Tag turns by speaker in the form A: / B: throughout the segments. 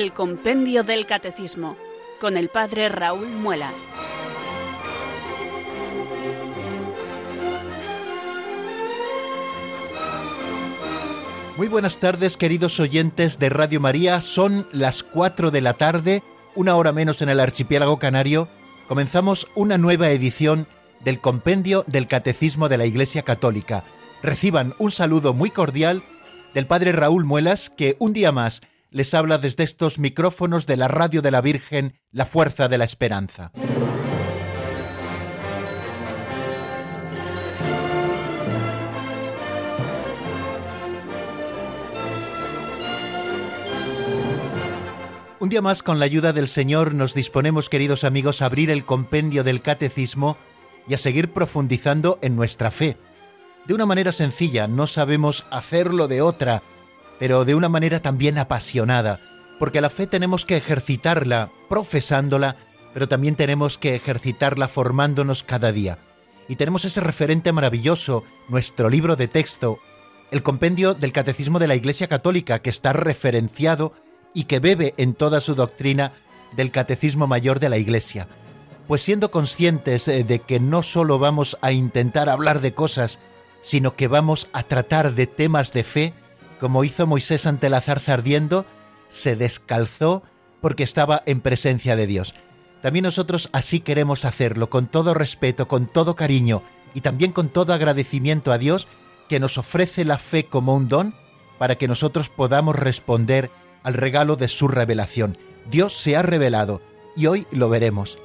A: el Compendio del Catecismo con el Padre Raúl Muelas.
B: Muy buenas tardes queridos oyentes de Radio María, son las 4 de la tarde, una hora menos en el archipiélago canario, comenzamos una nueva edición del Compendio del Catecismo de la Iglesia Católica. Reciban un saludo muy cordial del Padre Raúl Muelas, que un día más les habla desde estos micrófonos de la Radio de la Virgen, la Fuerza de la Esperanza. Un día más, con la ayuda del Señor, nos disponemos, queridos amigos, a abrir el compendio del Catecismo y a seguir profundizando en nuestra fe. De una manera sencilla, no sabemos hacerlo de otra, pero de una manera también apasionada, porque la fe tenemos que ejercitarla profesándola, pero también tenemos que ejercitarla formándonos cada día. Y tenemos ese referente maravilloso, nuestro libro de texto, el compendio del Catecismo de la Iglesia Católica, que está referenciado y que bebe en toda su doctrina del Catecismo Mayor de la Iglesia. Pues siendo conscientes eh, de que no solo vamos a intentar hablar de cosas, sino que vamos a tratar de temas de fe, como hizo Moisés ante la zarza ardiendo, se descalzó porque estaba en presencia de Dios. También nosotros así queremos hacerlo, con todo respeto, con todo cariño y también con todo agradecimiento a Dios que nos ofrece la fe como un don para que nosotros podamos responder al regalo de su revelación. Dios se ha revelado y hoy lo veremos.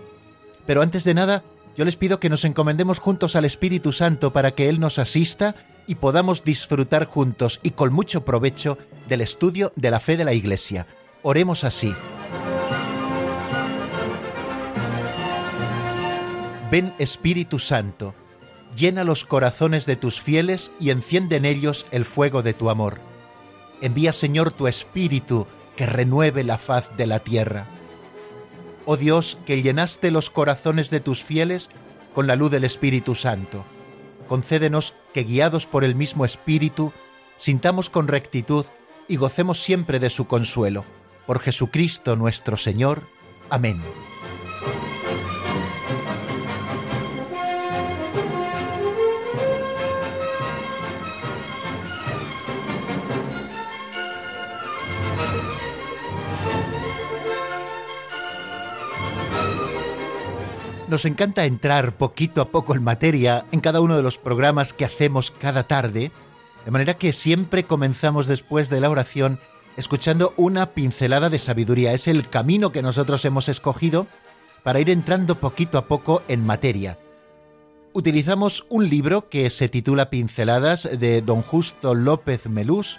B: Pero antes de nada, yo les pido que nos encomendemos juntos al Espíritu Santo para que Él nos asista y podamos disfrutar juntos y con mucho provecho del estudio de la fe de la Iglesia. Oremos así. Ven Espíritu Santo, llena los corazones de tus fieles y enciende en ellos el fuego de tu amor Envía, Señor, tu Espíritu que renueve la faz de la tierra. Oh Dios, que llenaste los corazones de tus fieles con la luz del Espíritu Santo, concédenos que, guiados por el mismo Espíritu, sintamos con rectitud y gocemos siempre de su consuelo. Por Jesucristo nuestro Señor. Amén. Nos encanta entrar poquito a poco en materia en cada uno de los programas que hacemos cada tarde, de manera que siempre comenzamos después de la oración escuchando una pincelada de sabiduría. Es el camino que nosotros hemos escogido para ir entrando poquito a poco en materia. Utilizamos un libro que se titula Pinceladas de don Justo López Melús,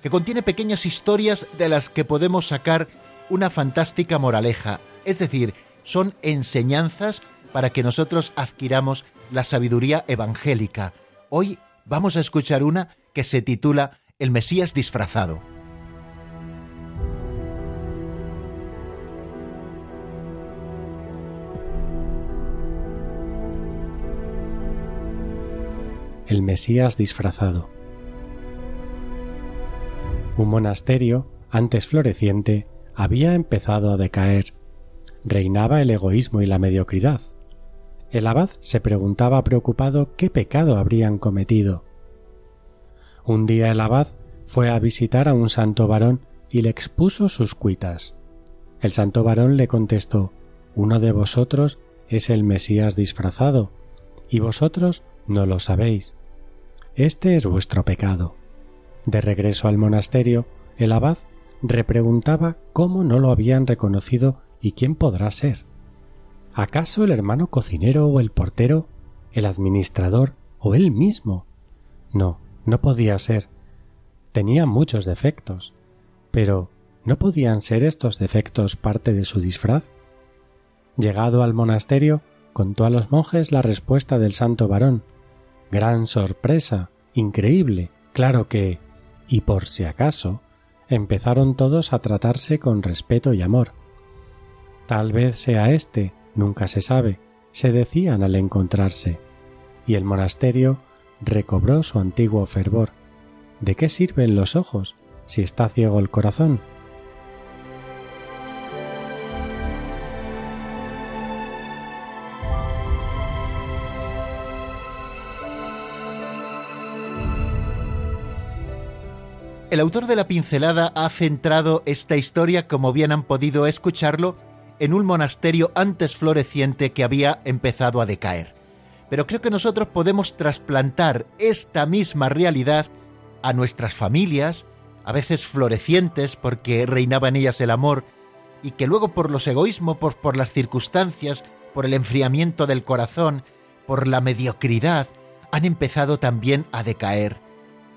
B: que contiene pequeñas historias de las que podemos sacar una fantástica moraleja, es decir, son enseñanzas para que nosotros adquiramos la sabiduría evangélica. Hoy vamos a escuchar una que se titula El Mesías disfrazado.
C: El Mesías disfrazado. Un monasterio, antes floreciente, había empezado a decaer reinaba el egoísmo y la mediocridad. El abad se preguntaba preocupado qué pecado habrían cometido. Un día el abad fue a visitar a un santo varón y le expuso sus cuitas. El santo varón le contestó Uno de vosotros es el Mesías disfrazado, y vosotros no lo sabéis. Este es vuestro pecado. De regreso al monasterio, el abad repreguntaba cómo no lo habían reconocido ¿Y quién podrá ser? ¿Acaso el hermano cocinero o el portero, el administrador o él mismo? No, no podía ser. Tenía muchos defectos. Pero ¿no podían ser estos defectos parte de su disfraz? Llegado al monasterio, contó a los monjes la respuesta del santo varón. Gran sorpresa, increíble, claro que, y por si acaso, empezaron todos a tratarse con respeto y amor. Tal vez sea este, nunca se sabe, se decían al encontrarse. Y el monasterio recobró su antiguo fervor. ¿De qué sirven los ojos si está ciego el corazón?
B: El autor de la pincelada ha centrado esta historia, como bien han podido escucharlo, en un monasterio antes floreciente que había empezado a decaer. Pero creo que nosotros podemos trasplantar esta misma realidad a nuestras familias, a veces florecientes porque reinaba en ellas el amor, y que luego por los egoísmos, por, por las circunstancias, por el enfriamiento del corazón, por la mediocridad, han empezado también a decaer.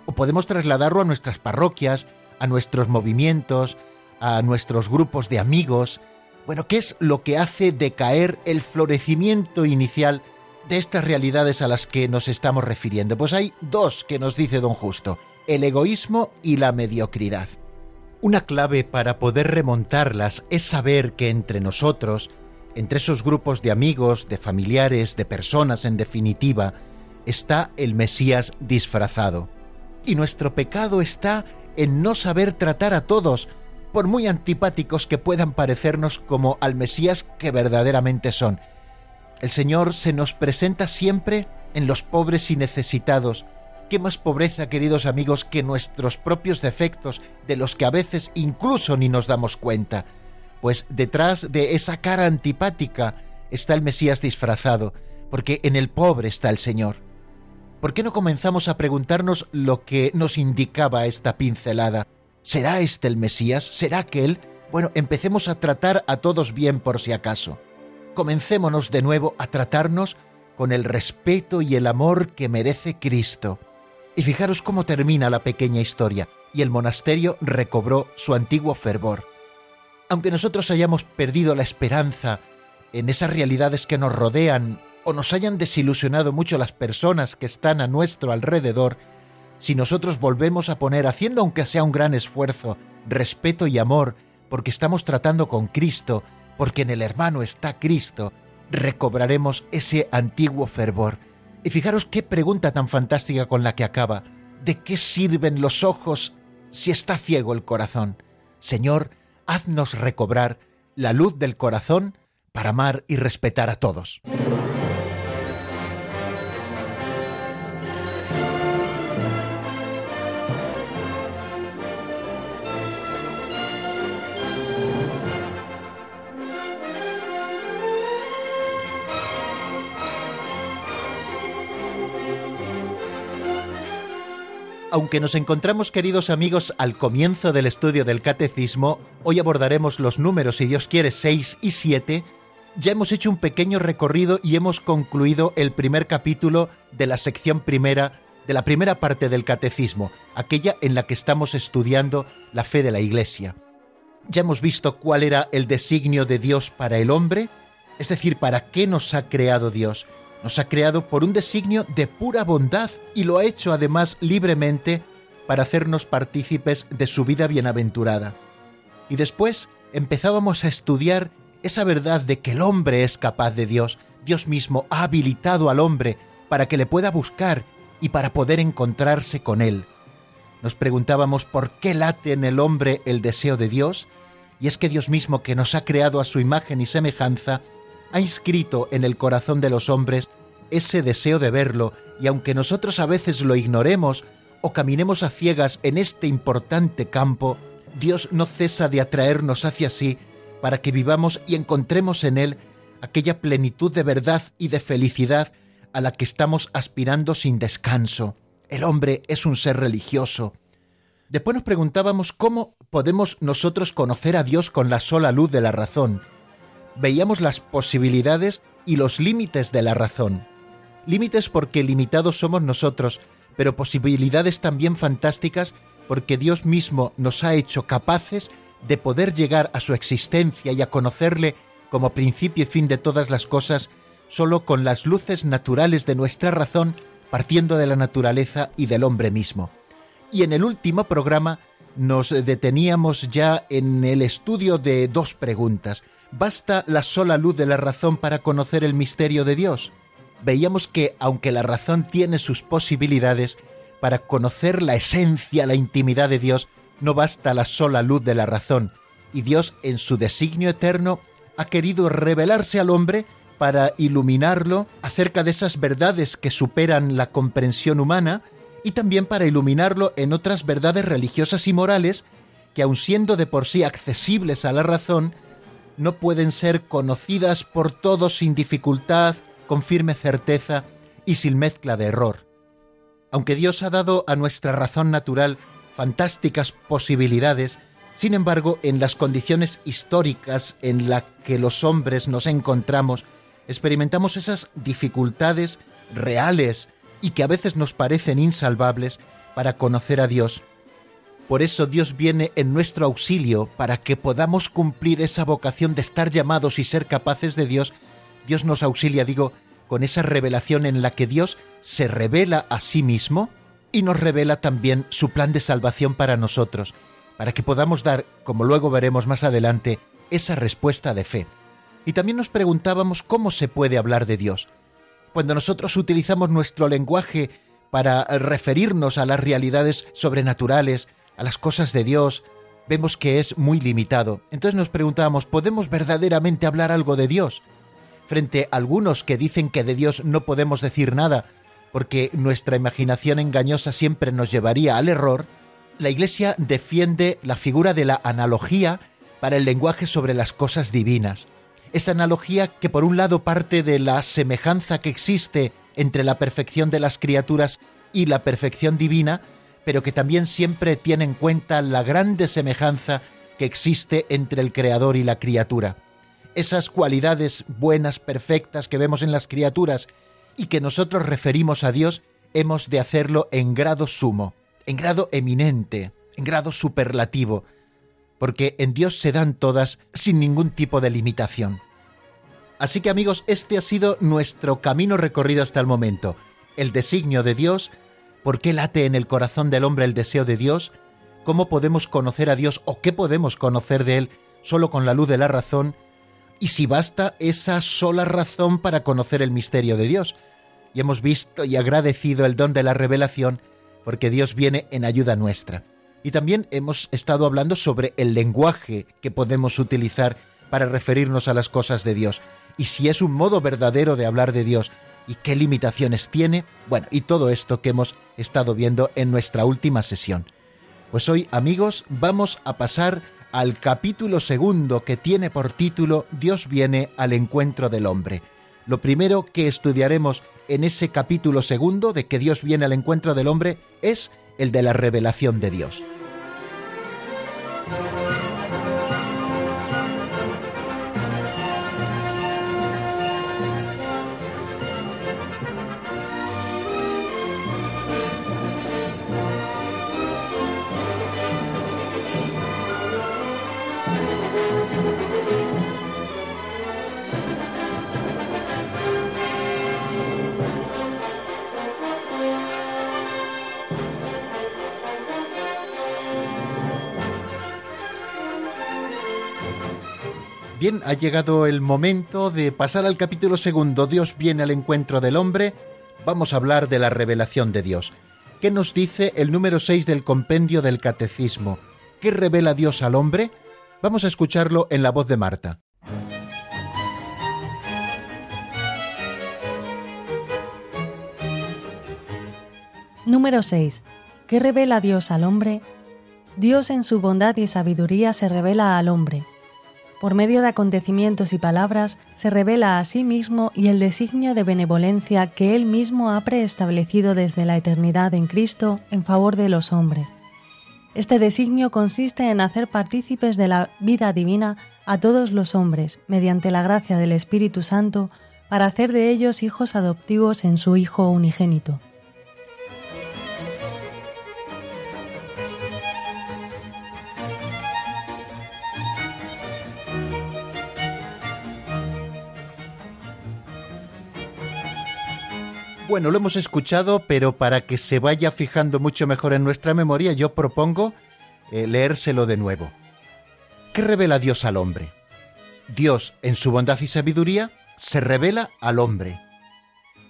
B: O podemos trasladarlo a nuestras parroquias, a nuestros movimientos, a nuestros grupos de amigos. Bueno, ¿qué es lo que hace decaer el florecimiento inicial de estas realidades a las que nos estamos refiriendo? Pues hay dos que nos dice don Justo, el egoísmo y la mediocridad. Una clave para poder remontarlas es saber que entre nosotros, entre esos grupos de amigos, de familiares, de personas en definitiva, está el Mesías disfrazado. Y nuestro pecado está en no saber tratar a todos, por muy antipáticos que puedan parecernos como al Mesías que verdaderamente son. El Señor se nos presenta siempre en los pobres y necesitados, ¿Qué más pobreza, queridos amigos, que nuestros propios defectos, de los que a veces incluso ni nos damos cuenta? Pues detrás de esa cara antipática está el Mesías disfrazado, porque en el pobre está el Señor. ¿Por qué no comenzamos a preguntarnos lo que nos indicaba esta pincelada? ¿Será este el Mesías? ¿Será aquel? Bueno, empecemos a tratar a todos bien por si acaso. Comencémonos de nuevo a tratarnos con el respeto y el amor que merece Cristo y fijaros cómo termina la pequeña historia, y el monasterio recobró su antiguo fervor. Aunque nosotros hayamos perdido la esperanza en esas realidades que nos rodean o nos hayan desilusionado mucho las personas que están a nuestro alrededor, si nosotros volvemos a poner, haciendo aunque sea un gran esfuerzo, respeto y amor, porque estamos tratando con Cristo, porque en el hermano está Cristo, recobraremos ese antiguo fervor y fijaros qué pregunta tan fantástica con la que acaba. ¿De qué sirven los ojos si está ciego el corazón? Señor, haznos recobrar la luz del corazón para amar y respetar a todos. Aunque nos encontramos, queridos amigos, al comienzo del estudio del catecismo, hoy abordaremos los números, si Dios quiere, 6 y 7, ya hemos hecho un pequeño recorrido y hemos concluido el primer capítulo de la sección primera, de la primera parte del catecismo, aquella en la que estamos estudiando la fe de la Iglesia. Ya hemos visto cuál era el designio de Dios para el hombre, es decir, para qué nos ha creado Dios, nos ha creado por un designio de pura bondad y lo ha hecho además libremente para hacernos partícipes de su vida bienaventurada. Y después empezábamos a estudiar esa verdad de que el hombre es capaz de Dios. Dios mismo ha habilitado al hombre para que le pueda buscar y para poder encontrarse con él. Nos preguntábamos por qué late en el hombre el deseo de Dios, y es que Dios mismo que nos ha creado a su imagen y semejanza, ha inscrito en el corazón de los hombres ese deseo de verlo, y aunque nosotros a veces lo ignoremos o caminemos a ciegas en este importante campo, Dios no cesa de atraernos hacia sí para que vivamos y encontremos en Él aquella plenitud de verdad y de felicidad a la que estamos aspirando sin descanso. El hombre es un ser religioso. Después nos preguntábamos cómo podemos nosotros conocer a Dios con la sola luz de la razón veíamos las posibilidades y los límites de la razón. Límites porque limitados somos nosotros, pero posibilidades también fantásticas porque Dios mismo nos ha hecho capaces de poder llegar a su existencia y a conocerle como principio y fin de todas las cosas solo con las luces naturales de nuestra razón, partiendo de la naturaleza y del hombre mismo. Y en el último programa nos deteníamos ya en el estudio de dos preguntas. ¿Basta la sola luz de la razón para conocer el misterio de Dios? Veíamos que, aunque la razón tiene sus posibilidades, para conocer la esencia, la intimidad de Dios, no basta la sola luz de la razón, y Dios, en su designio eterno, ha querido revelarse al hombre para iluminarlo acerca de esas verdades que superan la comprensión humana y también para iluminarlo en otras verdades religiosas y morales que aun siendo de por sí accesibles a la razón, no pueden ser conocidas por todos sin dificultad, con firme certeza y sin mezcla de error. Aunque Dios ha dado a nuestra razón natural fantásticas posibilidades, sin embargo, en las condiciones históricas en las que los hombres nos encontramos, experimentamos esas dificultades reales y que a veces nos parecen insalvables para conocer a Dios. Por eso Dios viene en nuestro auxilio para que podamos cumplir esa vocación de estar llamados y ser capaces de Dios. Dios nos auxilia, digo, con esa revelación en la que Dios se revela a sí mismo y nos revela también su plan de salvación para nosotros, para que podamos dar, como luego veremos más adelante, esa respuesta de fe. Y también nos preguntábamos cómo se puede hablar de Dios. Cuando nosotros utilizamos nuestro lenguaje para referirnos a las realidades sobrenaturales, a las cosas de Dios, vemos que es muy limitado. Entonces nos preguntábamos, ¿podemos verdaderamente hablar algo de Dios? Frente a algunos que dicen que de Dios no podemos decir nada, porque nuestra imaginación engañosa siempre nos llevaría al error, la Iglesia defiende la figura de la analogía para el lenguaje sobre las cosas divinas. Esa analogía que por un lado parte de la semejanza que existe entre la perfección de las criaturas y la perfección divina, pero que también siempre tiene en cuenta la grande semejanza que existe entre el Creador y la criatura. Esas cualidades buenas, perfectas que vemos en las criaturas y que nosotros referimos a Dios, hemos de hacerlo en grado sumo, en grado eminente, en grado superlativo, porque en Dios se dan todas sin ningún tipo de limitación. Así que amigos, este ha sido nuestro camino recorrido hasta el momento, el designio de Dios, por qué late en el corazón del hombre el deseo de Dios, cómo podemos conocer a Dios o qué podemos conocer de Él solo con la luz de la razón, y si basta esa sola razón para conocer el misterio de Dios. Y hemos visto y agradecido el don de la revelación, porque Dios viene en ayuda nuestra. Y también hemos estado hablando sobre el lenguaje que podemos utilizar para referirnos a las cosas de Dios. Y si es un modo verdadero de hablar de Dios y qué limitaciones tiene. Bueno, y todo esto que hemos estado viendo en nuestra última sesión. Pues hoy, amigos, vamos a pasar al capítulo segundo que tiene por título Dios viene al encuentro del hombre. Lo primero que estudiaremos en ese capítulo segundo de que Dios viene al encuentro del hombre es el de la revelación de Dios. Ha llegado el momento de pasar al capítulo segundo. Dios viene al encuentro del hombre. Vamos a hablar de la revelación de Dios. ¿Qué nos dice el número 6 del compendio del Catecismo? ¿Qué revela Dios al hombre? Vamos a escucharlo en la voz de Marta.
D: Número 6. ¿Qué revela Dios al hombre? Dios en su bondad y sabiduría se revela al hombre por medio de acontecimientos y palabras, se revela a sí mismo y el designio de benevolencia que Él mismo ha preestablecido desde la eternidad en Cristo en favor de los hombres. Este designio consiste en hacer partícipes de la vida divina a todos los hombres, mediante la gracia del Espíritu Santo, para hacer de ellos hijos adoptivos en su Hijo unigénito.
B: Bueno, lo hemos escuchado, pero para que se vaya fijando mucho mejor en nuestra memoria, yo propongo eh, leérselo de nuevo. ¿Qué revela Dios al hombre? Dios, en su bondad y sabiduría, se revela al hombre.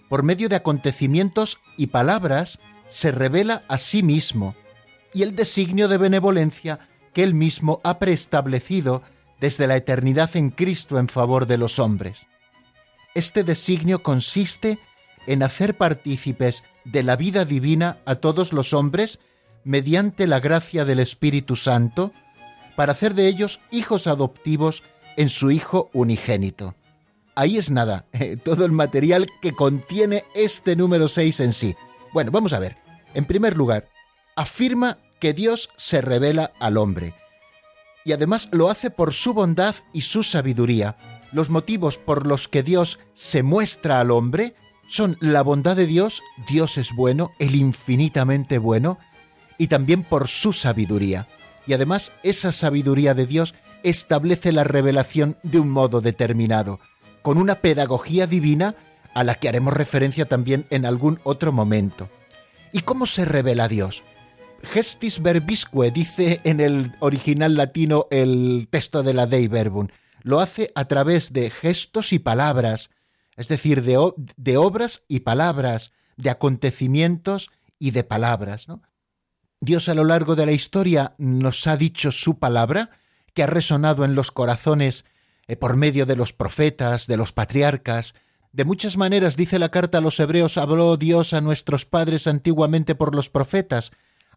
B: Por medio de acontecimientos y palabras, se revela a sí mismo y el designio de benevolencia que él mismo ha preestablecido desde la eternidad en Cristo en favor de los hombres. Este designio consiste en hacer partícipes de la vida divina a todos los hombres mediante la gracia del Espíritu Santo, para hacer de ellos hijos adoptivos en su Hijo unigénito. Ahí es nada, todo el material que contiene este número 6 en sí. Bueno, vamos a ver. En primer lugar, afirma que Dios se revela al hombre. Y además lo hace por su bondad y su sabiduría. Los motivos por los que Dios se muestra al hombre son la bondad de Dios, Dios es bueno, el infinitamente bueno, y también por su sabiduría. Y además esa sabiduría de Dios establece la revelación de un modo determinado, con una pedagogía divina a la que haremos referencia también en algún otro momento. ¿Y cómo se revela Dios? Gestis verbisque dice en el original latino el texto de la Dei Verbum. Lo hace a través de gestos y palabras, es decir, de, obras y palabras, de acontecimientos y de palabras. Dios a lo largo de la historia nos ha dicho su palabra, que ha resonado en los corazones eh, por medio de los profetas, de los patriarcas. De muchas maneras, dice la carta a los hebreos, habló Dios a nuestros padres antiguamente por los profetas.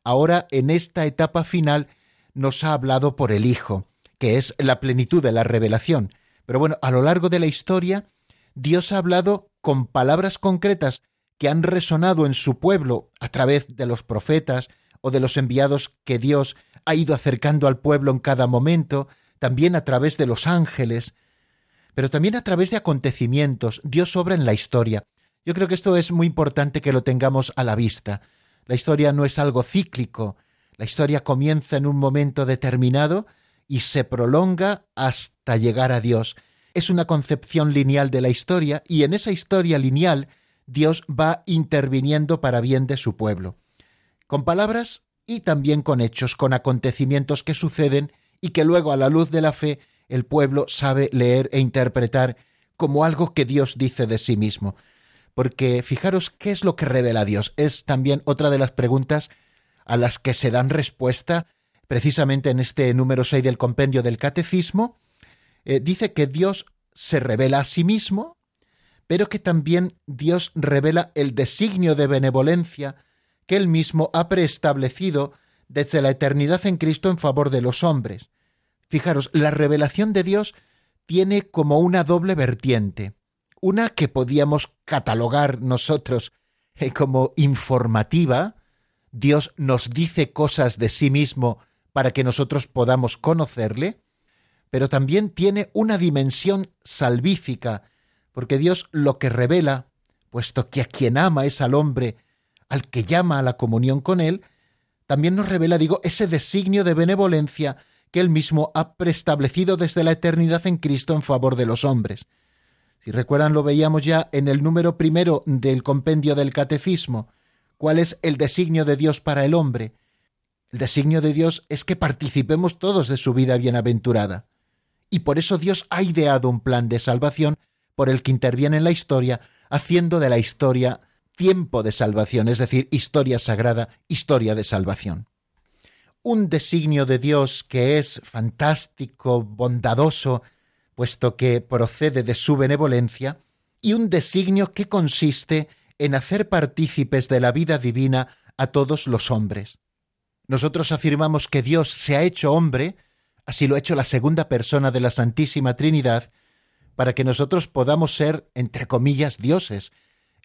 B: Ahora, en esta etapa final, nos ha hablado por el Hijo, que es la plenitud de la revelación. Pero bueno, a lo largo de la historia, Dios ha hablado con palabras concretas que han resonado en su pueblo a través de los profetas o de los enviados que Dios ha ido acercando al pueblo en cada momento, también a través de los ángeles, pero también a través de acontecimientos. Dios obra en la historia. Yo creo que esto es muy importante que lo tengamos a la vista. La historia no es algo cíclico. La historia comienza en un momento determinado y se prolonga hasta llegar a Dios es una concepción lineal de la historia y en esa historia lineal Dios va interviniendo para bien de su pueblo, con palabras y también con hechos, con acontecimientos que suceden y que luego a la luz de la fe el pueblo sabe leer e interpretar como algo que Dios dice de sí mismo. Porque fijaros qué es lo que revela Dios. Es también otra de las preguntas a las que se dan respuesta precisamente en este número 6 del compendio del Catecismo, eh, dice que Dios se revela a sí mismo, pero que también Dios revela el designio de benevolencia que él mismo ha preestablecido desde la eternidad en Cristo en favor de los hombres. Fijaros, la revelación de Dios tiene como una doble vertiente, una que podíamos catalogar nosotros eh, como informativa, Dios nos dice cosas de sí mismo para que nosotros podamos conocerle, pero también tiene una dimensión salvífica, porque Dios lo que revela, puesto que a quien ama es al hombre, al que llama a la comunión con él, también nos revela, digo, ese designio de benevolencia que él mismo ha preestablecido desde la eternidad en Cristo en favor de los hombres. Si recuerdan, lo veíamos ya en el número primero del compendio del Catecismo. ¿Cuál es el designio de Dios para el hombre? El designio de Dios es que participemos todos de su vida bienaventurada y por eso Dios ha ideado un plan de salvación por el que interviene en la historia, haciendo de la historia tiempo de salvación, es decir, historia sagrada, historia de salvación. Un designio de Dios que es fantástico, bondadoso, puesto que procede de su benevolencia, y un designio que consiste en hacer partícipes de la vida divina a todos los hombres. Nosotros afirmamos que Dios se ha hecho hombre, Así lo ha hecho la segunda persona de la Santísima Trinidad, para que nosotros podamos ser, entre comillas, dioses.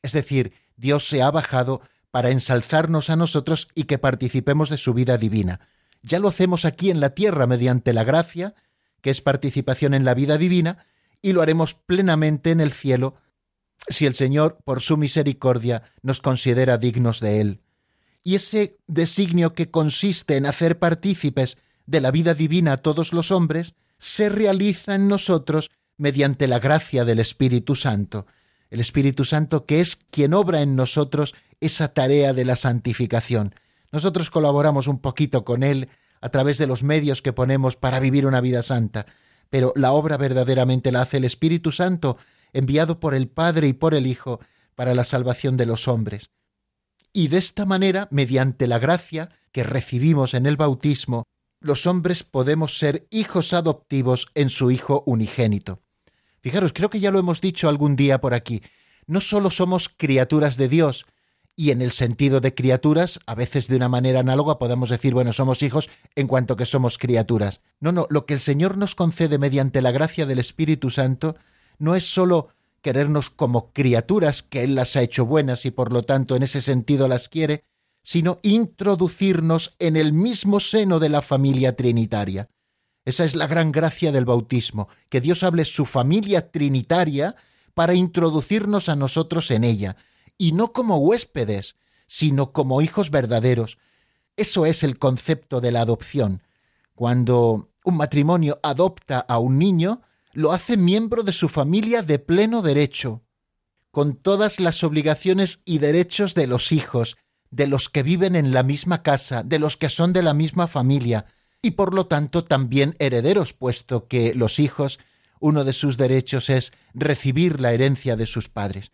B: Es decir, Dios se ha bajado para ensalzarnos a nosotros y que participemos de su vida divina. Ya lo hacemos aquí en la tierra mediante la gracia, que es participación en la vida divina, y lo haremos plenamente en el cielo, si el Señor, por su misericordia, nos considera dignos de él. Y ese designio que consiste en hacer partícipes de la vida divina a todos los hombres se realiza en nosotros mediante la gracia del Espíritu Santo, el Espíritu Santo que es quien obra en nosotros esa tarea de la santificación. Nosotros colaboramos un poquito con Él a través de los medios que ponemos para vivir una vida santa, pero la obra verdaderamente la hace el Espíritu Santo, enviado por el Padre y por el Hijo para la salvación de los hombres. Y de esta manera, mediante la gracia que recibimos en el bautismo, los hombres podemos ser hijos adoptivos en su Hijo unigénito. Fijaros, creo que ya lo hemos dicho algún día por aquí, no solo somos criaturas de Dios y en el sentido de criaturas, a veces de una manera análoga podemos decir, bueno, somos hijos en cuanto que somos criaturas. No, no, lo que el Señor nos concede mediante la gracia del Espíritu Santo no es sólo querernos como criaturas, que Él las ha hecho buenas y por lo tanto en ese sentido las quiere, sino introducirnos en el mismo seno de la familia trinitaria. Esa es la gran gracia del bautismo, que Dios hable su familia trinitaria para introducirnos a nosotros en ella, y no como huéspedes, sino como hijos verdaderos. Eso es el concepto de la adopción. Cuando un matrimonio adopta a un niño, lo hace miembro de su familia de pleno derecho, con todas las obligaciones y derechos de los hijos, de los que viven en la misma casa, de los que son de la misma familia, y por lo tanto también herederos, puesto que los hijos, uno de sus derechos es recibir la herencia de sus padres.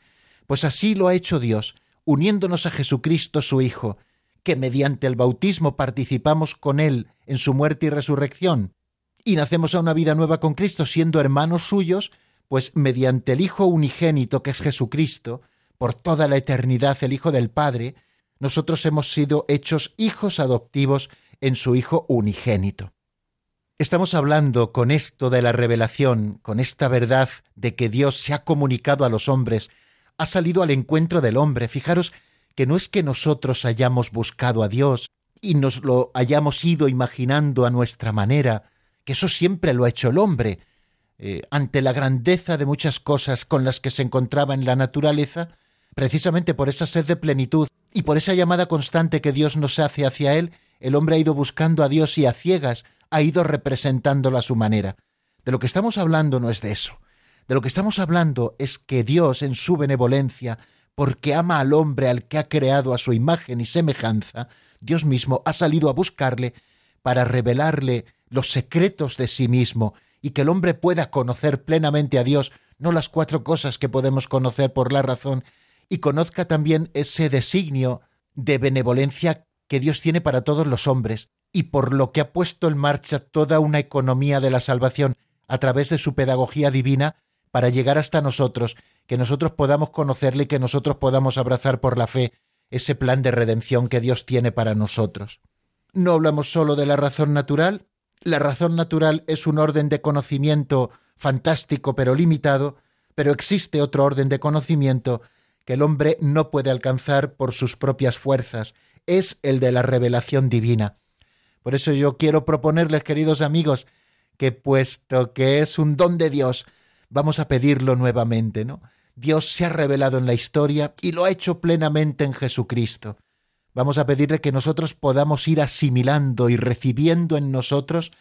B: Pues así lo ha hecho Dios, uniéndonos a Jesucristo su Hijo, que mediante el bautismo participamos con Él en su muerte y resurrección, y nacemos a una vida nueva con Cristo siendo hermanos suyos, pues mediante el Hijo unigénito que es Jesucristo, por toda la eternidad el Hijo del Padre, nosotros hemos sido hechos hijos adoptivos en su Hijo unigénito. Estamos hablando con esto de la revelación, con esta verdad de que Dios se ha comunicado a los hombres ha salido al encuentro del hombre. Fijaros que no es que nosotros hayamos buscado a Dios y nos lo hayamos ido imaginando a nuestra manera, que eso siempre lo ha hecho el hombre. Eh, ante la grandeza de muchas cosas con las que se encontraba en la naturaleza, precisamente por esa sed de plenitud y por esa llamada constante que Dios nos hace hacia Él, el hombre ha ido buscando a Dios y a ciegas ha ido representándolo a su manera. De lo que estamos hablando no es de eso. De lo que estamos hablando es que Dios, en su benevolencia, porque ama al hombre al que ha creado a su imagen y semejanza, Dios mismo ha salido a buscarle para revelarle los secretos de sí mismo y que el hombre pueda conocer plenamente a Dios, no las cuatro cosas que podemos conocer por la razón, y conozca también ese designio de benevolencia que Dios tiene para todos los hombres, y por lo que ha puesto en marcha toda una economía de la salvación a través de su pedagogía divina, para llegar hasta nosotros, que nosotros podamos conocerle y que nosotros podamos abrazar por la fe ese plan de redención que Dios tiene para nosotros. No hablamos solo de la razón natural, la razón natural es un orden de conocimiento fantástico pero limitado, pero existe otro orden de conocimiento que el hombre no puede alcanzar por sus propias fuerzas, es el de la revelación divina. Por eso yo quiero proponerles, queridos amigos, que puesto que es un don de Dios, vamos a pedirlo nuevamente, ¿no? Dios se ha revelado en la historia y lo ha hecho plenamente en Jesucristo. Vamos a pedirle que nosotros podamos ir asimilando y recibiendo en nosotros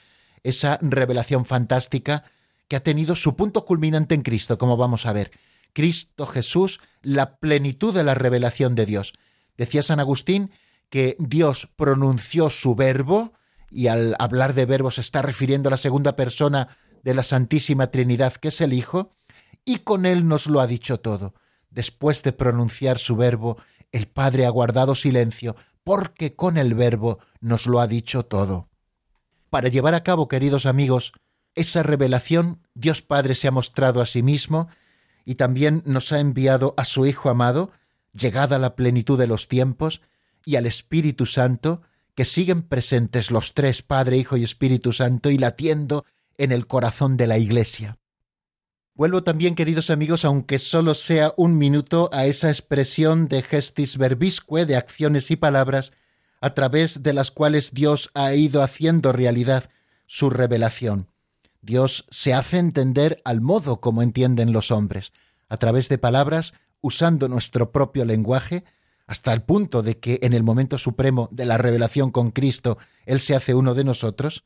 B: esa revelación fantástica que ha tenido su punto culminante en Cristo, como vamos a ver. Cristo Jesús, la plenitud de la revelación de Dios. Decía San Agustín que Dios pronunció su verbo, y al hablar de verbo se está refiriendo a la segunda persona de la Santísima Trinidad, que es el Hijo, y con él nos lo ha dicho todo. Después de pronunciar su verbo, el Padre ha guardado silencio, porque con el verbo nos lo ha dicho todo. Para llevar a cabo, queridos amigos, esa revelación, Dios Padre se ha mostrado a sí mismo y también nos ha enviado a su Hijo amado, llegada la plenitud de los tiempos, y al Espíritu Santo, que siguen presentes los tres, Padre, Hijo y Espíritu Santo, y latiendo en el corazón de la Iglesia. Vuelvo también, queridos amigos, aunque solo sea un minuto, a esa expresión de gestis verbisque, de acciones y palabras, a través de las cuales Dios ha ido haciendo realidad su revelación. Dios se hace entender al modo como entienden los hombres, a través de palabras, usando nuestro propio lenguaje, hasta el punto de que en el momento supremo de la revelación con Cristo Él se hace uno de nosotros,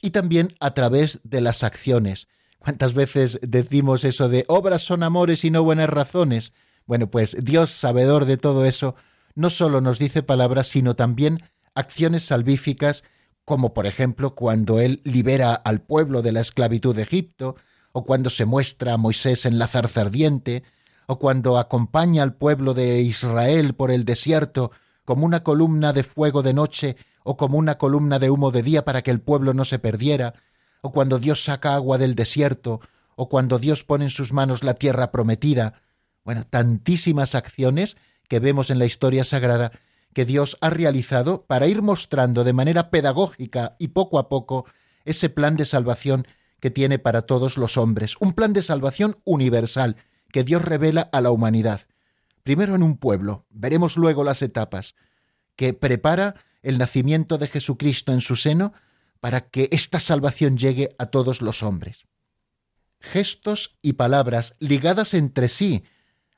B: y también a través de las acciones. ¿Cuántas veces decimos eso de obras son amores y no buenas razones? Bueno, pues Dios, sabedor de todo eso, no solo nos dice palabras, sino también acciones salvíficas, como por ejemplo cuando Él libera al pueblo de la esclavitud de Egipto, o cuando se muestra a Moisés en la zarza ardiente, o cuando acompaña al pueblo de Israel por el desierto como una columna de fuego de noche o como una columna de humo de día para que el pueblo no se perdiera, o cuando Dios saca agua del desierto, o cuando Dios pone en sus manos la tierra prometida. Bueno, tantísimas acciones que vemos en la historia sagrada que Dios ha realizado para ir mostrando de manera pedagógica y poco a poco ese plan de salvación que tiene para todos los hombres, un plan de salvación universal que Dios revela a la humanidad. Primero en un pueblo, veremos luego las etapas, que prepara el nacimiento de Jesucristo en su seno para que esta salvación llegue a todos los hombres. Gestos y palabras ligadas entre sí,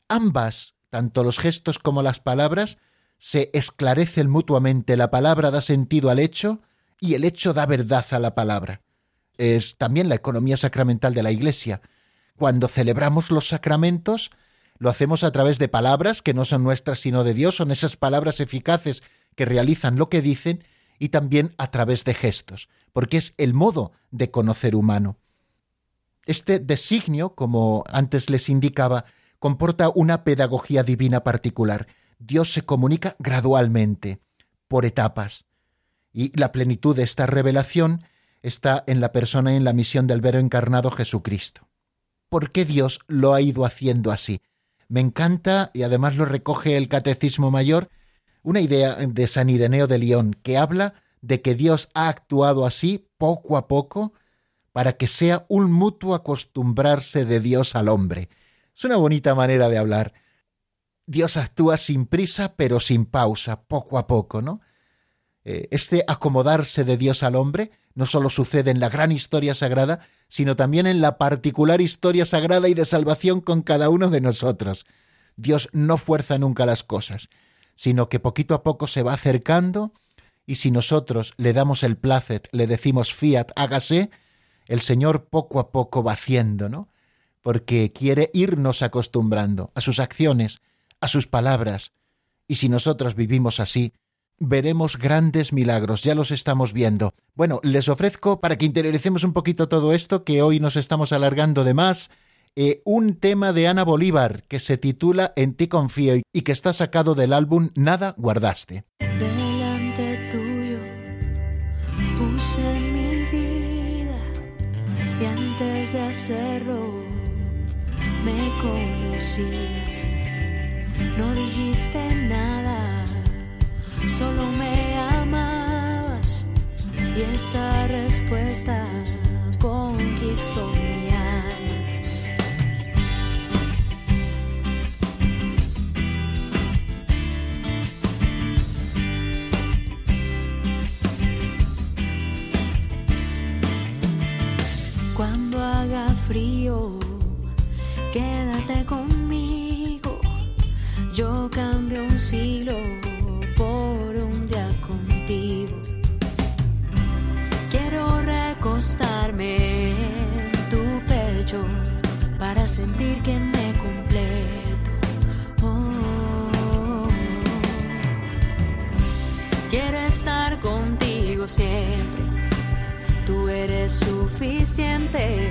B: ambas, tanto los gestos como las palabras, se esclarecen mutuamente, la palabra da sentido al hecho y el hecho da verdad a la palabra. Es también la economía sacramental de la Iglesia. Cuando celebramos los sacramentos, lo hacemos a través de palabras que no son nuestras sino de Dios, son esas palabras eficaces que realizan lo que dicen y también a través de gestos, porque es el modo de conocer humano. Este designio, como antes les indicaba, comporta una pedagogía divina particular. Dios se comunica gradualmente, por etapas, y la plenitud de esta revelación está en la persona y en la misión del Verbo encarnado Jesucristo. ¿Por qué Dios lo ha ido haciendo así? Me encanta, y además lo recoge el Catecismo Mayor, una idea de San Ireneo de León que habla de que Dios ha actuado así poco a poco para que sea un mutuo acostumbrarse de Dios al hombre. Es una bonita manera de hablar. Dios actúa sin prisa, pero sin pausa, poco a poco, ¿no? Eh, este acomodarse de Dios al hombre no solo sucede en la gran historia sagrada, sino también en la particular historia sagrada y de salvación con cada uno de nosotros. Dios no fuerza nunca las cosas, sino que poquito a poco se va acercando y si nosotros le damos el placet, le decimos fiat, hágase, el Señor poco a poco va haciendo, ¿no? Porque quiere irnos acostumbrando a sus acciones, a sus palabras, y si nosotros vivimos así, veremos grandes milagros, ya los estamos viendo. Bueno, les ofrezco, para que interioricemos un poquito todo esto, que hoy nos estamos alargando de más, eh, un tema de Ana Bolívar que se titula En ti confío y que está sacado del álbum Nada guardaste.
E: Delante tuyo puse mi vida y antes de hacerlo me conocías. No dijiste nada, solo me amabas y esa respuesta conquistó mi alma. Cuando haga frío, quédate conmigo. Yo cambio un siglo por un día contigo. Quiero recostarme en tu pecho para sentir que me completo. Oh. Quiero estar contigo siempre. Tú eres suficiente,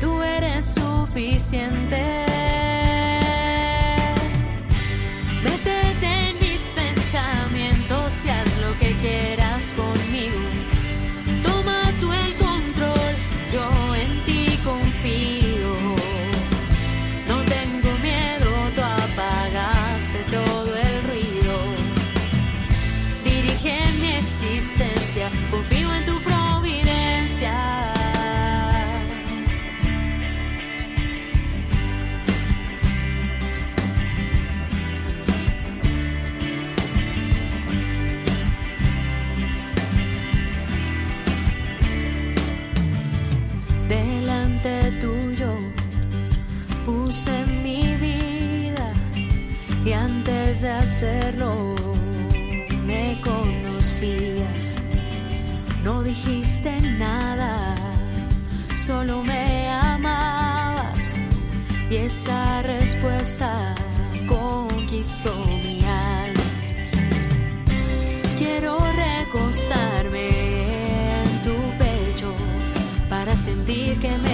E: tú eres suficiente. Respuesta conquistó mi alma. Quiero recostarme en tu pecho para sentir que me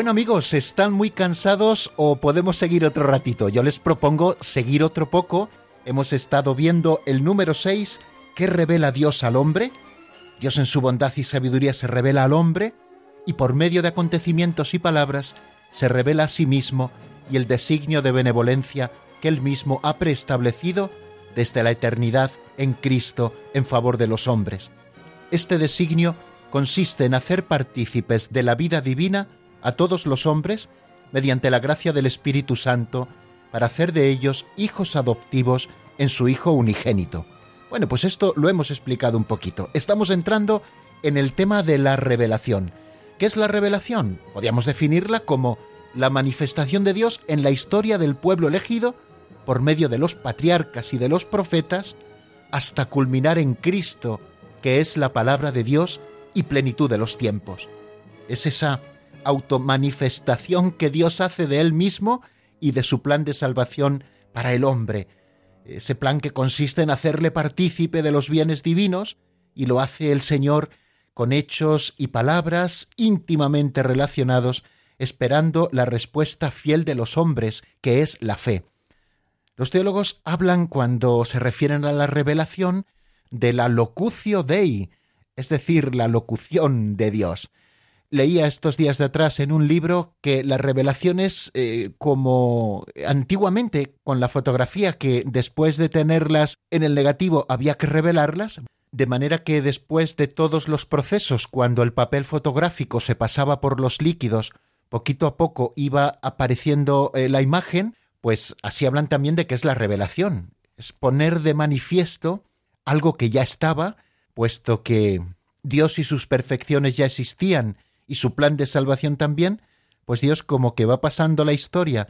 B: Bueno amigos, ¿están muy cansados o podemos seguir otro ratito? Yo les propongo seguir otro poco. Hemos estado viendo el número 6, ¿qué revela Dios al hombre? Dios en su bondad y sabiduría se revela al hombre y por medio de acontecimientos y palabras se revela a sí mismo y el designio de benevolencia que él mismo ha preestablecido desde la eternidad en Cristo en favor de los hombres. Este designio consiste en hacer partícipes de la vida divina a todos los hombres mediante la gracia del Espíritu Santo para hacer de ellos hijos adoptivos en su Hijo unigénito. Bueno, pues esto lo hemos explicado un poquito. Estamos entrando en el tema de la revelación. ¿Qué es la revelación? Podríamos definirla como la manifestación de Dios en la historia del pueblo elegido por medio de los patriarcas y de los profetas hasta culminar en Cristo, que es la palabra de Dios y plenitud de los tiempos. Es esa automanifestación que Dios hace de Él mismo y de su plan de salvación para el hombre. Ese plan que consiste en hacerle partícipe de los bienes divinos y lo hace el Señor con hechos y palabras íntimamente relacionados, esperando la respuesta fiel de los hombres, que es la fe. Los teólogos hablan cuando se refieren a la revelación de la locucio dei, es decir, la locución de Dios leía estos días de atrás en un libro que las revelaciones, eh, como antiguamente con la fotografía, que después de tenerlas en el negativo había que revelarlas, de manera que después de todos los procesos, cuando el papel fotográfico se pasaba por los líquidos, poquito a poco iba apareciendo eh, la imagen, pues así hablan también de que es la revelación, es poner de manifiesto algo que ya estaba, puesto que Dios y sus perfecciones ya existían y su plan de salvación también, pues Dios como que va pasando la historia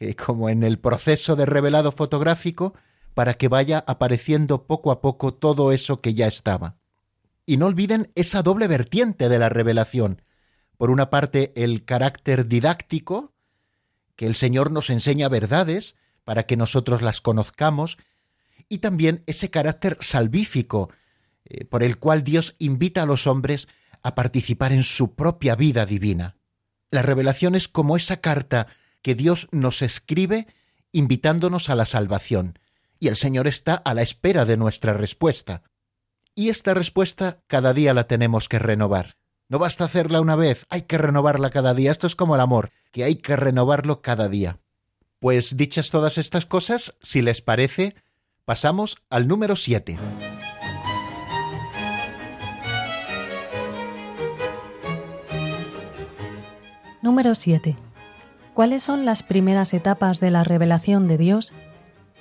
B: eh, como en el proceso de revelado fotográfico para que vaya apareciendo poco a poco todo eso que ya estaba. Y no olviden esa doble vertiente de la revelación. Por una parte, el carácter didáctico, que el Señor nos enseña verdades para que nosotros las conozcamos, y también ese carácter salvífico, eh, por el cual Dios invita a los hombres a participar en su propia vida divina. La revelación es como esa carta que Dios nos escribe invitándonos a la salvación, y el Señor está a la espera de nuestra respuesta. Y esta respuesta cada día la tenemos que renovar. No basta hacerla una vez, hay que renovarla cada día. Esto es como el amor, que hay que renovarlo cada día. Pues dichas todas estas cosas, si les parece, pasamos al número 7.
D: Número 7. ¿Cuáles son las primeras etapas de la revelación de Dios?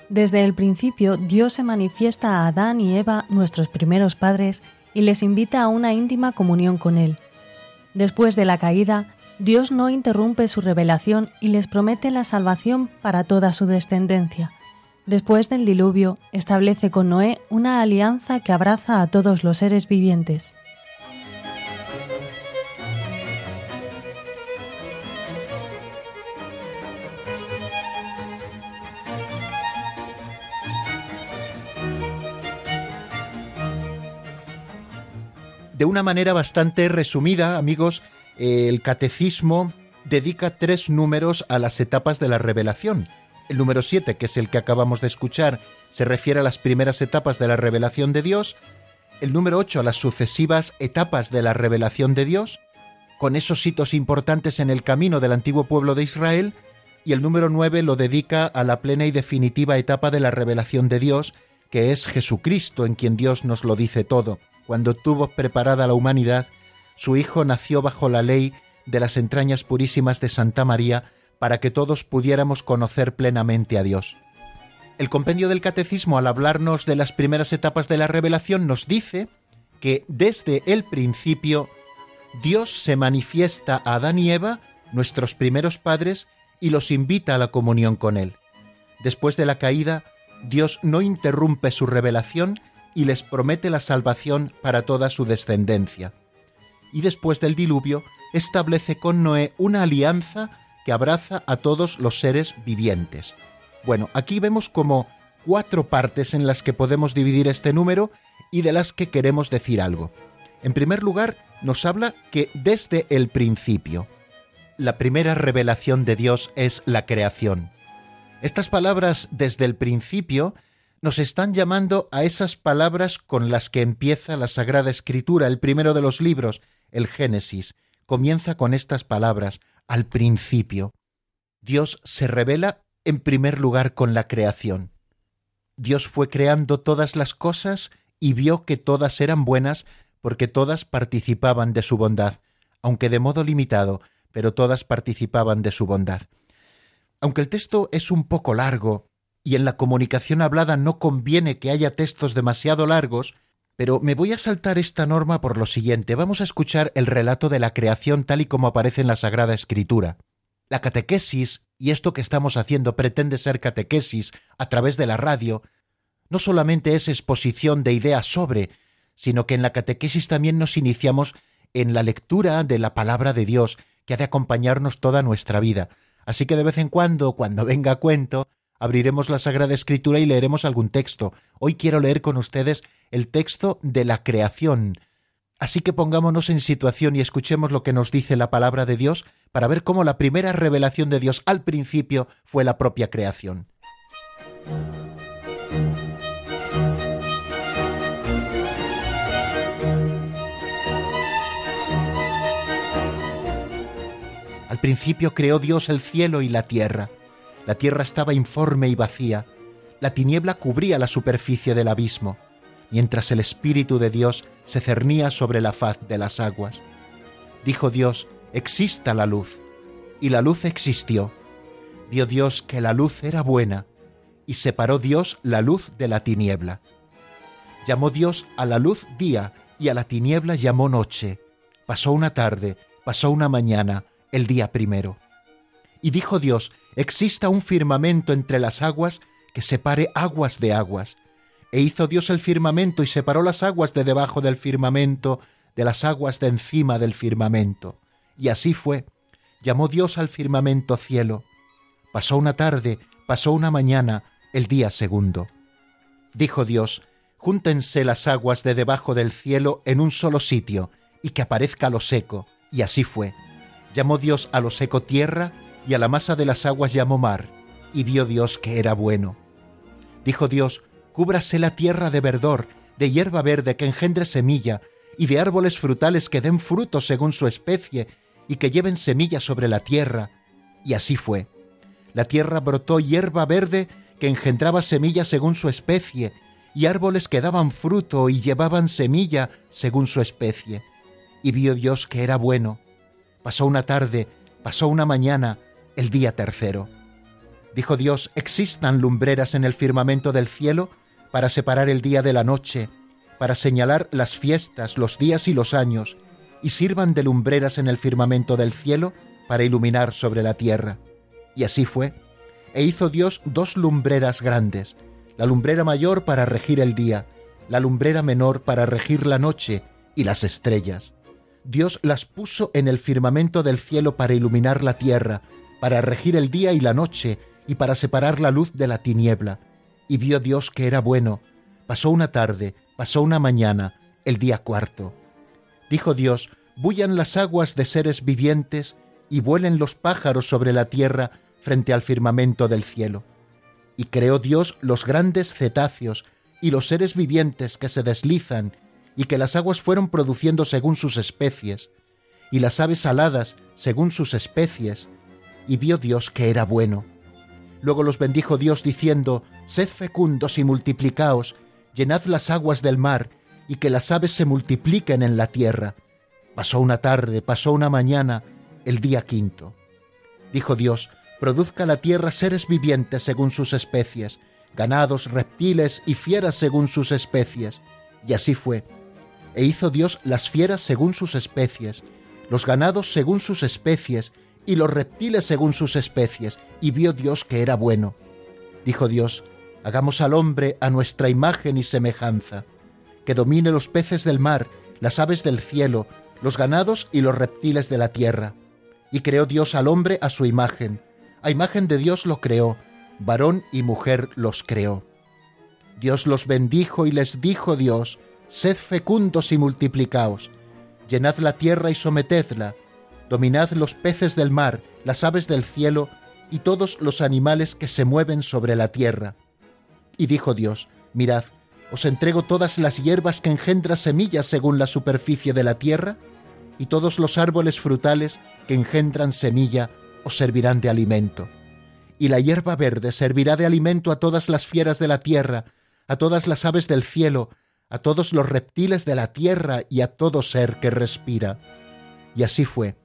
D: Desde el principio, Dios se manifiesta a Adán y Eva, nuestros primeros padres, y les invita a una íntima comunión con Él. Después de la caída, Dios no interrumpe su revelación y les promete la salvación para toda su descendencia. Después del diluvio, establece con Noé una alianza que abraza a todos los seres vivientes.
B: De una manera bastante resumida, amigos, el catecismo dedica tres números a las etapas de la revelación. El número 7, que es el que acabamos de escuchar, se refiere a las primeras etapas de la revelación de Dios. El número 8 a las sucesivas etapas de la revelación de Dios, con esos hitos importantes en el camino del antiguo pueblo de Israel. Y el número 9 lo dedica a la plena y definitiva etapa de la revelación de Dios, que es Jesucristo, en quien Dios nos lo dice todo. Cuando tuvo preparada la humanidad, su Hijo nació bajo la ley de las entrañas purísimas de Santa María para que todos pudiéramos conocer plenamente a Dios. El compendio del Catecismo, al hablarnos de las primeras etapas de la revelación, nos dice que desde el principio Dios se manifiesta a Adán y Eva, nuestros primeros padres, y los invita a la comunión con Él. Después de la caída, Dios no interrumpe su revelación y les promete la salvación para toda su descendencia. Y después del diluvio, establece con Noé una alianza que abraza a todos los seres vivientes. Bueno, aquí vemos como cuatro partes en las que podemos dividir este número y de las que queremos decir algo. En primer lugar, nos habla que desde el principio, la primera revelación de Dios es la creación. Estas palabras desde el principio nos están llamando a esas palabras con las que empieza la Sagrada Escritura, el primero de los libros, el Génesis. Comienza con estas palabras, al principio. Dios se revela en primer lugar con la creación. Dios fue creando todas las cosas y vio que todas eran buenas porque todas participaban de su bondad, aunque de modo limitado, pero todas participaban de su bondad. Aunque el texto es un poco largo, y en la comunicación hablada no conviene que haya textos demasiado largos, pero me voy a saltar esta norma por lo siguiente. Vamos a escuchar el relato de la creación tal y como aparece en la Sagrada Escritura. La catequesis, y esto que estamos haciendo pretende ser catequesis a través de la radio, no solamente es exposición de ideas sobre, sino que en la catequesis también nos iniciamos en la lectura de la palabra de Dios, que ha de acompañarnos toda nuestra vida. Así que de vez en cuando, cuando venga a cuento, abriremos la Sagrada Escritura y leeremos algún texto. Hoy quiero leer con ustedes el texto de la creación, Así que pongámonos en situación y escuchemos lo que nos dice la palabra de Dios para ver cómo la primera revelación de Dios al principio fue la propia creación. Al principio creó Dios el cielo y la tierra. La tierra estaba informe y vacía. La tiniebla cubría la superficie del abismo mientras el Espíritu de Dios se cernía sobre la faz de las aguas. Dijo Dios, exista la luz, y la luz existió. Vio Dios que la luz era buena, y separó Dios la luz de la tiniebla. Llamó Dios a la luz día, y a la tiniebla llamó noche. Pasó una tarde, pasó una mañana, el día primero. Y dijo Dios, exista un firmamento entre las aguas que separe aguas de aguas, e hizo Dios el firmamento y separó las aguas de debajo del firmamento de las aguas de encima del firmamento. Y así fue. Llamó Dios al firmamento cielo. Pasó una tarde, pasó una mañana, el día segundo. Dijo Dios, júntense las aguas de debajo del cielo en un solo sitio, y que aparezca lo seco. Y así fue. Llamó Dios a lo seco tierra, y a la masa de las aguas llamó mar, y vio Dios que era bueno. Dijo Dios, cúbrase la tierra de verdor, de hierba verde que engendre semilla, y de árboles frutales que den fruto según su especie, y que lleven semilla sobre la tierra. Y así fue. La tierra brotó hierba verde que engendraba semilla según su especie, y árboles que daban fruto y llevaban semilla según su especie. Y vio Dios que era bueno. Pasó una tarde, pasó una mañana, el día tercero. Dijo Dios, existan lumbreras en el firmamento del cielo, para separar el día de la noche, para señalar las fiestas, los días y los años, y sirvan de lumbreras en el firmamento del cielo para iluminar sobre la tierra. Y así fue. E hizo Dios dos lumbreras grandes, la lumbrera mayor para regir el día, la lumbrera menor para regir la noche y las estrellas. Dios las puso en el firmamento del cielo para iluminar la tierra, para regir el día y la noche, y para separar la luz de la tiniebla y vio Dios que era bueno. Pasó una tarde, pasó una mañana, el día cuarto. Dijo Dios, bullan las aguas de seres vivientes y vuelen los pájaros sobre la tierra frente al firmamento del cielo. Y creó Dios los grandes cetáceos y los seres vivientes que se deslizan y que las aguas fueron produciendo según sus especies, y las aves aladas según sus especies, y vio Dios que era bueno. Luego los bendijo Dios diciendo, Sed fecundos y multiplicaos, llenad las aguas del mar, y que las aves se multipliquen en la tierra. Pasó una tarde, pasó una mañana, el día quinto. Dijo Dios, produzca la tierra seres vivientes según sus especies, ganados, reptiles y fieras según sus especies. Y así fue. E hizo Dios las fieras según sus especies, los ganados según sus especies, y los reptiles según sus especies, y vio Dios que era bueno. Dijo Dios, hagamos al hombre a nuestra imagen y semejanza, que domine los peces del mar, las aves del cielo, los ganados y los reptiles de la tierra. Y creó Dios al hombre a su imagen, a imagen de Dios lo creó, varón y mujer los creó. Dios los bendijo y les dijo Dios, Sed fecundos y multiplicaos, llenad la tierra y sometedla, dominad los peces del mar, las aves del cielo y todos los animales que se mueven sobre la tierra. Y dijo Dios, Mirad, os entrego todas las hierbas que engendran semillas según la superficie de la tierra, y todos los árboles frutales que engendran semilla os servirán de alimento. Y la hierba verde servirá de alimento a todas las fieras de la tierra, a todas las aves del cielo, a todos los reptiles de la tierra y a todo ser que respira. Y así fue.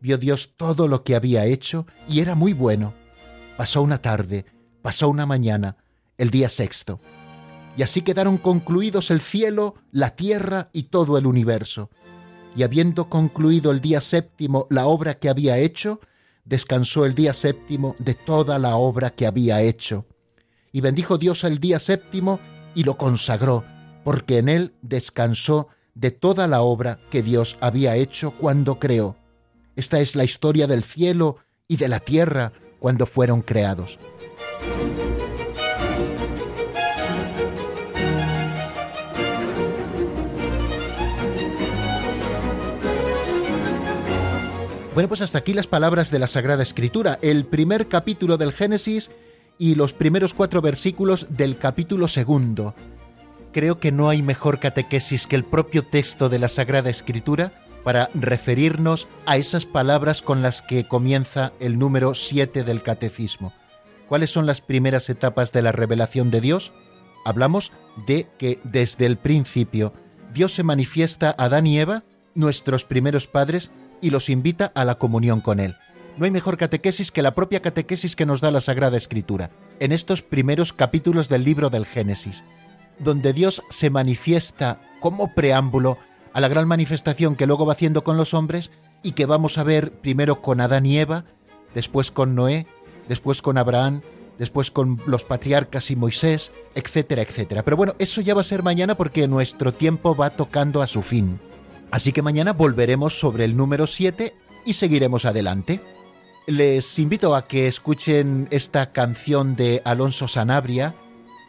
B: Vio Dios todo lo que había hecho y era muy bueno. Pasó una tarde, pasó una mañana, el día sexto. Y así quedaron concluidos el cielo, la tierra y todo el universo. Y habiendo concluido el día séptimo la obra que había hecho, descansó el día séptimo de toda la obra que había hecho. Y bendijo Dios el día séptimo y lo consagró, porque en él descansó de toda la obra que Dios había hecho cuando creó. Esta es la historia del cielo y de la tierra cuando fueron creados. Bueno, pues hasta aquí las palabras de la Sagrada Escritura, el primer capítulo del Génesis y los primeros cuatro versículos del capítulo segundo. Creo que no hay mejor catequesis que el propio texto de la Sagrada Escritura para referirnos a esas palabras con las que comienza el número 7 del Catecismo. ¿Cuáles son las primeras etapas de la revelación de Dios? Hablamos de que desde el principio Dios se manifiesta a Adán y Eva, nuestros primeros padres, y los invita a la comunión con Él. No hay mejor catequesis que la propia catequesis que nos da la Sagrada Escritura, en estos primeros capítulos del libro del Génesis, donde Dios se manifiesta como preámbulo a la gran manifestación que luego va haciendo con los hombres y que vamos a ver primero con Adán y Eva, después con Noé, después con Abraham, después con los patriarcas y Moisés, etcétera, etcétera. Pero bueno, eso ya va a ser mañana porque nuestro tiempo va tocando a su fin. Así que mañana volveremos sobre el número 7 y seguiremos adelante. Les invito a que escuchen esta canción de Alonso Sanabria,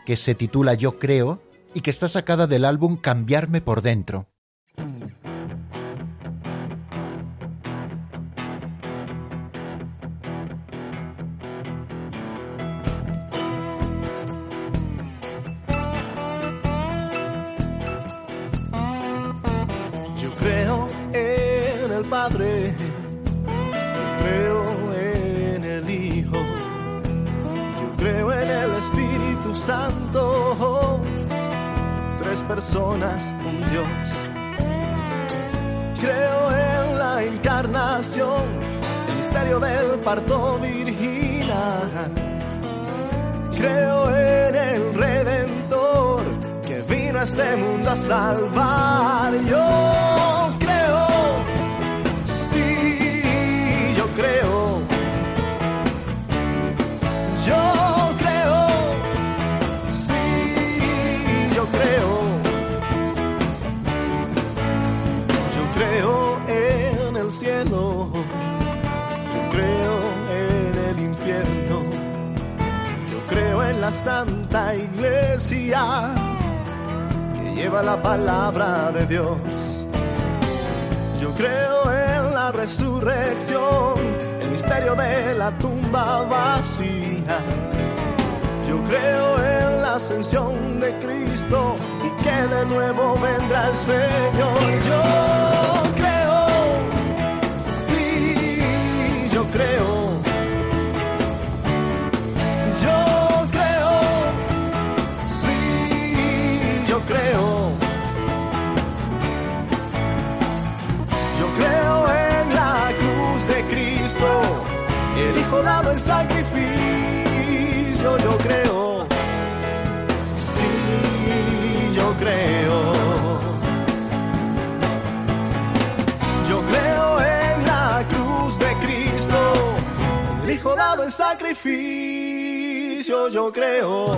B: que se titula Yo creo, y que está sacada del álbum Cambiarme por dentro.
F: Personas, un Dios. Creo en la encarnación, el misterio del parto virginal. Creo en el Redentor que vino a este mundo a salvar. Yo santa iglesia que lleva la palabra de Dios. Yo creo en la resurrección, el misterio de la tumba vacía. Yo creo en la ascensión de Cristo y que de nuevo vendrá el Señor. Yo creo, sí, yo creo. El hijo dado en sacrificio, yo creo. Sí, yo creo. Yo creo en la cruz de Cristo. El hijo dado en sacrificio, yo creo.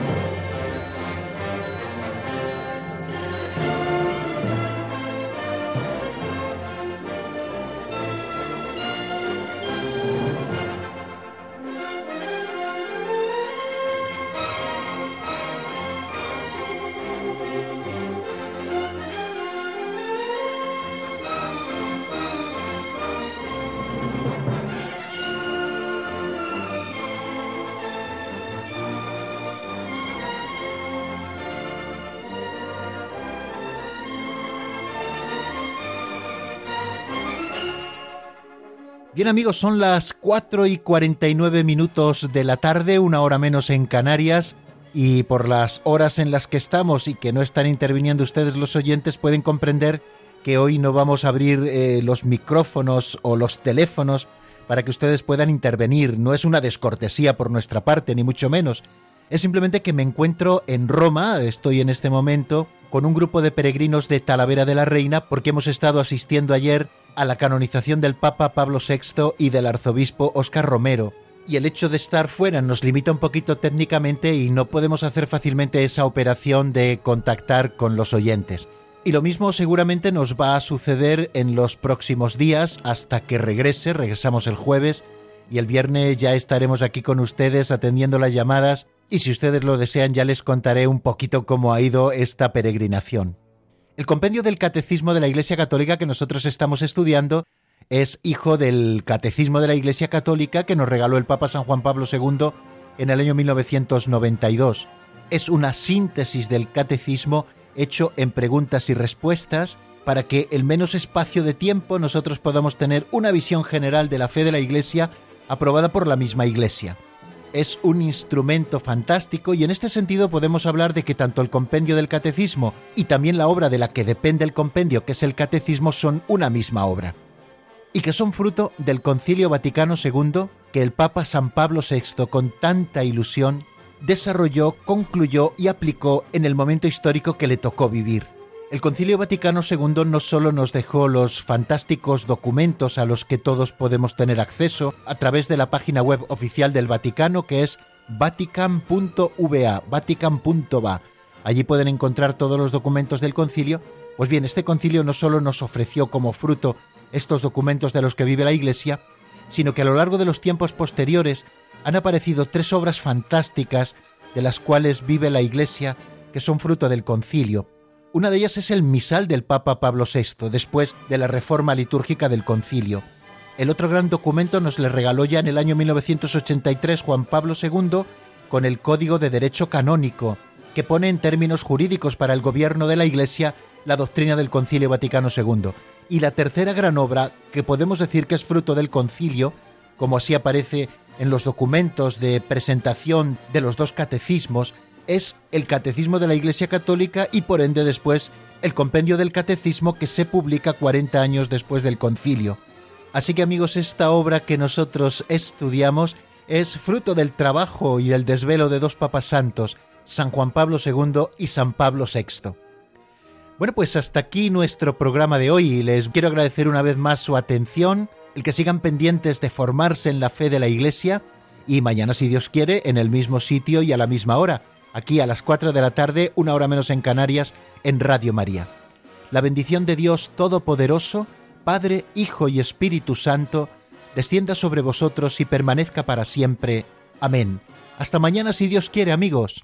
B: Bien amigos, son las 4 y 49 minutos de la tarde, una hora menos en Canarias, y por las horas en las que estamos y que no están interviniendo ustedes los oyentes pueden comprender que hoy no vamos a abrir eh, los micrófonos o los teléfonos para que ustedes puedan intervenir. No es una descortesía por nuestra parte, ni mucho menos. Es simplemente que me encuentro en Roma, estoy en este momento con un grupo de peregrinos de Talavera de la Reina porque hemos estado asistiendo ayer a la canonización del Papa Pablo VI y del arzobispo Óscar Romero. Y el hecho de estar fuera nos limita un poquito técnicamente y no podemos hacer fácilmente esa operación de contactar con los oyentes. Y lo mismo seguramente nos va a suceder en los próximos días hasta que regrese, regresamos el jueves y el viernes ya estaremos aquí con ustedes atendiendo las llamadas y si ustedes lo desean ya les contaré un poquito cómo ha ido esta peregrinación. El compendio del Catecismo de la Iglesia Católica que nosotros estamos estudiando es hijo del Catecismo de la Iglesia Católica que nos regaló el Papa San Juan Pablo II en el año 1992. Es una síntesis del Catecismo hecho en preguntas y respuestas para que en menos espacio de tiempo nosotros podamos tener una visión general de la fe de la Iglesia aprobada por la misma Iglesia. Es un instrumento fantástico y en este sentido podemos hablar de que tanto el compendio del catecismo y también la obra de la que depende el compendio, que es el catecismo, son una misma obra. Y que son fruto del Concilio Vaticano II que el Papa San Pablo VI con tanta ilusión desarrolló, concluyó y aplicó en el momento histórico que le tocó vivir. El Concilio Vaticano II no solo nos dejó los fantásticos documentos a los que todos podemos tener acceso a través de la página web oficial del Vaticano que es vatican.va, vatican.va. Allí pueden encontrar todos los documentos del concilio. Pues bien, este concilio no solo nos ofreció como fruto estos documentos de los que vive la Iglesia, sino que a lo largo de los tiempos posteriores han aparecido tres obras fantásticas de las cuales vive la Iglesia que son fruto del concilio. Una de ellas es el misal del Papa Pablo VI, después de la reforma litúrgica del concilio. El otro gran documento nos le regaló ya en el año 1983 Juan Pablo II con el Código de Derecho Canónico, que pone en términos jurídicos para el gobierno de la Iglesia la doctrina del Concilio Vaticano II. Y la tercera gran obra, que podemos decir que es fruto del concilio, como así aparece en los documentos de presentación de los dos catecismos, es el Catecismo de la Iglesia Católica y por ende después el Compendio del Catecismo que se publica 40 años después del concilio. Así que amigos, esta obra que nosotros estudiamos es fruto del trabajo y el desvelo de dos papas santos, San Juan Pablo II y San Pablo VI. Bueno, pues hasta aquí nuestro programa de hoy les quiero agradecer una vez más su atención, el que sigan pendientes de formarse en la fe de la Iglesia y mañana, si Dios quiere, en el mismo sitio y a la misma hora, aquí a las 4 de la tarde, una hora menos en Canarias, en Radio María. La bendición de Dios Todopoderoso, Padre, Hijo y Espíritu Santo, descienda sobre vosotros y permanezca para siempre. Amén. Hasta mañana si Dios quiere, amigos.